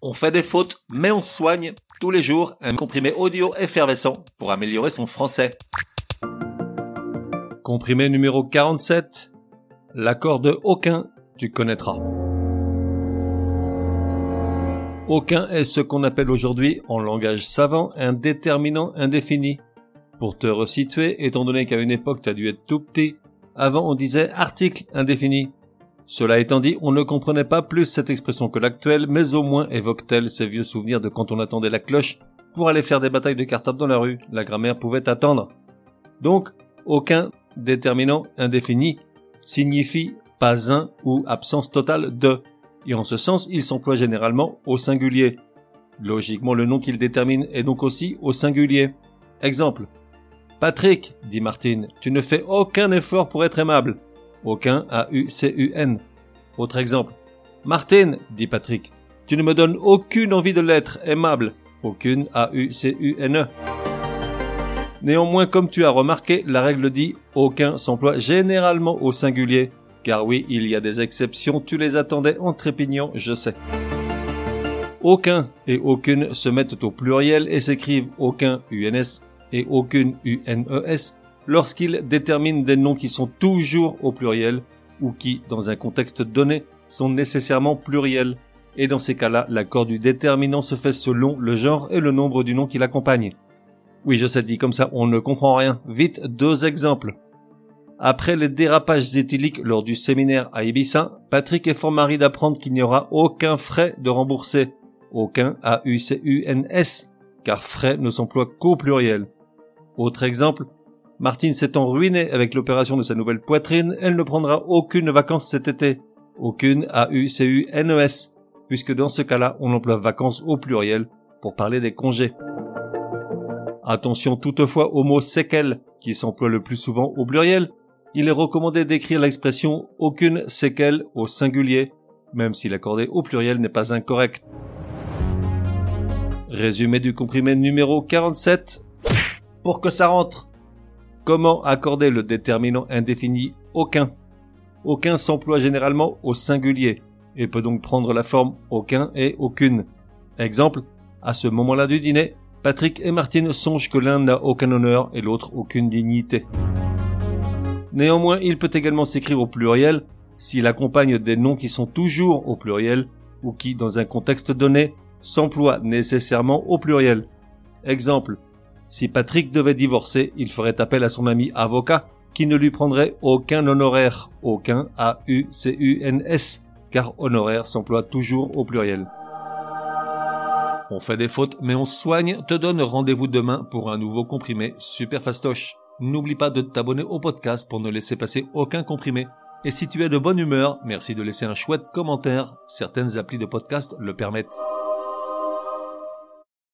On fait des fautes, mais on soigne tous les jours un comprimé audio effervescent pour améliorer son français. Comprimé numéro 47. L'accord de aucun, tu connaîtras. Aucun est ce qu'on appelle aujourd'hui, en langage savant, un déterminant indéfini. Pour te resituer, étant donné qu'à une époque tu as dû être tout petit, avant on disait article indéfini. Cela étant dit, on ne comprenait pas plus cette expression que l'actuelle, mais au moins évoque-t-elle ces vieux souvenirs de quand on attendait la cloche pour aller faire des batailles de cartables dans la rue. La grammaire pouvait attendre. Donc, aucun déterminant indéfini signifie pas un ou absence totale de. Et en ce sens, il s'emploie généralement au singulier. Logiquement, le nom qu'il détermine est donc aussi au singulier. Exemple. Patrick, dit Martine, tu ne fais aucun effort pour être aimable. Aucun A-U-C-U-N. Autre exemple. Martine, dit Patrick, tu ne me donnes aucune envie de l'être aimable. Aucune A-U-C-U-N-E. Néanmoins, comme tu as remarqué, la règle dit aucun s'emploie généralement au singulier. Car oui, il y a des exceptions, tu les attendais en trépignant, je sais. Aucun et aucune se mettent au pluriel et s'écrivent aucun UNS et aucune UNES lorsqu'ils déterminent des noms qui sont toujours au pluriel ou qui, dans un contexte donné, sont nécessairement pluriels. Et dans ces cas-là, l'accord du déterminant se fait selon le genre et le nombre du nom qui l'accompagne. Oui, je sais, dit comme ça, on ne comprend rien. Vite, deux exemples. Après les dérapages éthyliques lors du séminaire à Ibiza, Patrick est fort mari d'apprendre qu'il n'y aura aucun frais de rembourser. Aucun A-U-C-U-N-S, car frais ne s'emploie qu'au pluriel. Autre exemple, Martine s'étant ruinée avec l'opération de sa nouvelle poitrine, elle ne prendra aucune vacances cet été. Aucune A-U-C-U-N-E-S, puisque dans ce cas-là, on emploie vacances au pluriel pour parler des congés. Attention toutefois au mot séquelle, qui s'emploie le plus souvent au pluriel. Il est recommandé d'écrire l'expression aucune séquelle au singulier, même si l'accorder au pluriel n'est pas incorrect. Résumé du comprimé numéro 47. Pour que ça rentre. Comment accorder le déterminant indéfini aucun? Aucun s'emploie généralement au singulier et peut donc prendre la forme aucun et aucune. Exemple, à ce moment-là du dîner, Patrick et Martine songent que l'un n'a aucun honneur et l'autre aucune dignité. Néanmoins, il peut également s'écrire au pluriel s'il accompagne des noms qui sont toujours au pluriel ou qui, dans un contexte donné, s'emploient nécessairement au pluriel. Exemple, si Patrick devait divorcer, il ferait appel à son ami avocat, qui ne lui prendrait aucun honoraire, aucun A-U-C-U-N-S, car honoraire s'emploie toujours au pluriel. On fait des fautes, mais on soigne, te donne rendez-vous demain pour un nouveau comprimé super fastoche. N'oublie pas de t'abonner au podcast pour ne laisser passer aucun comprimé. Et si tu es de bonne humeur, merci de laisser un chouette commentaire, certaines applis de podcast le permettent.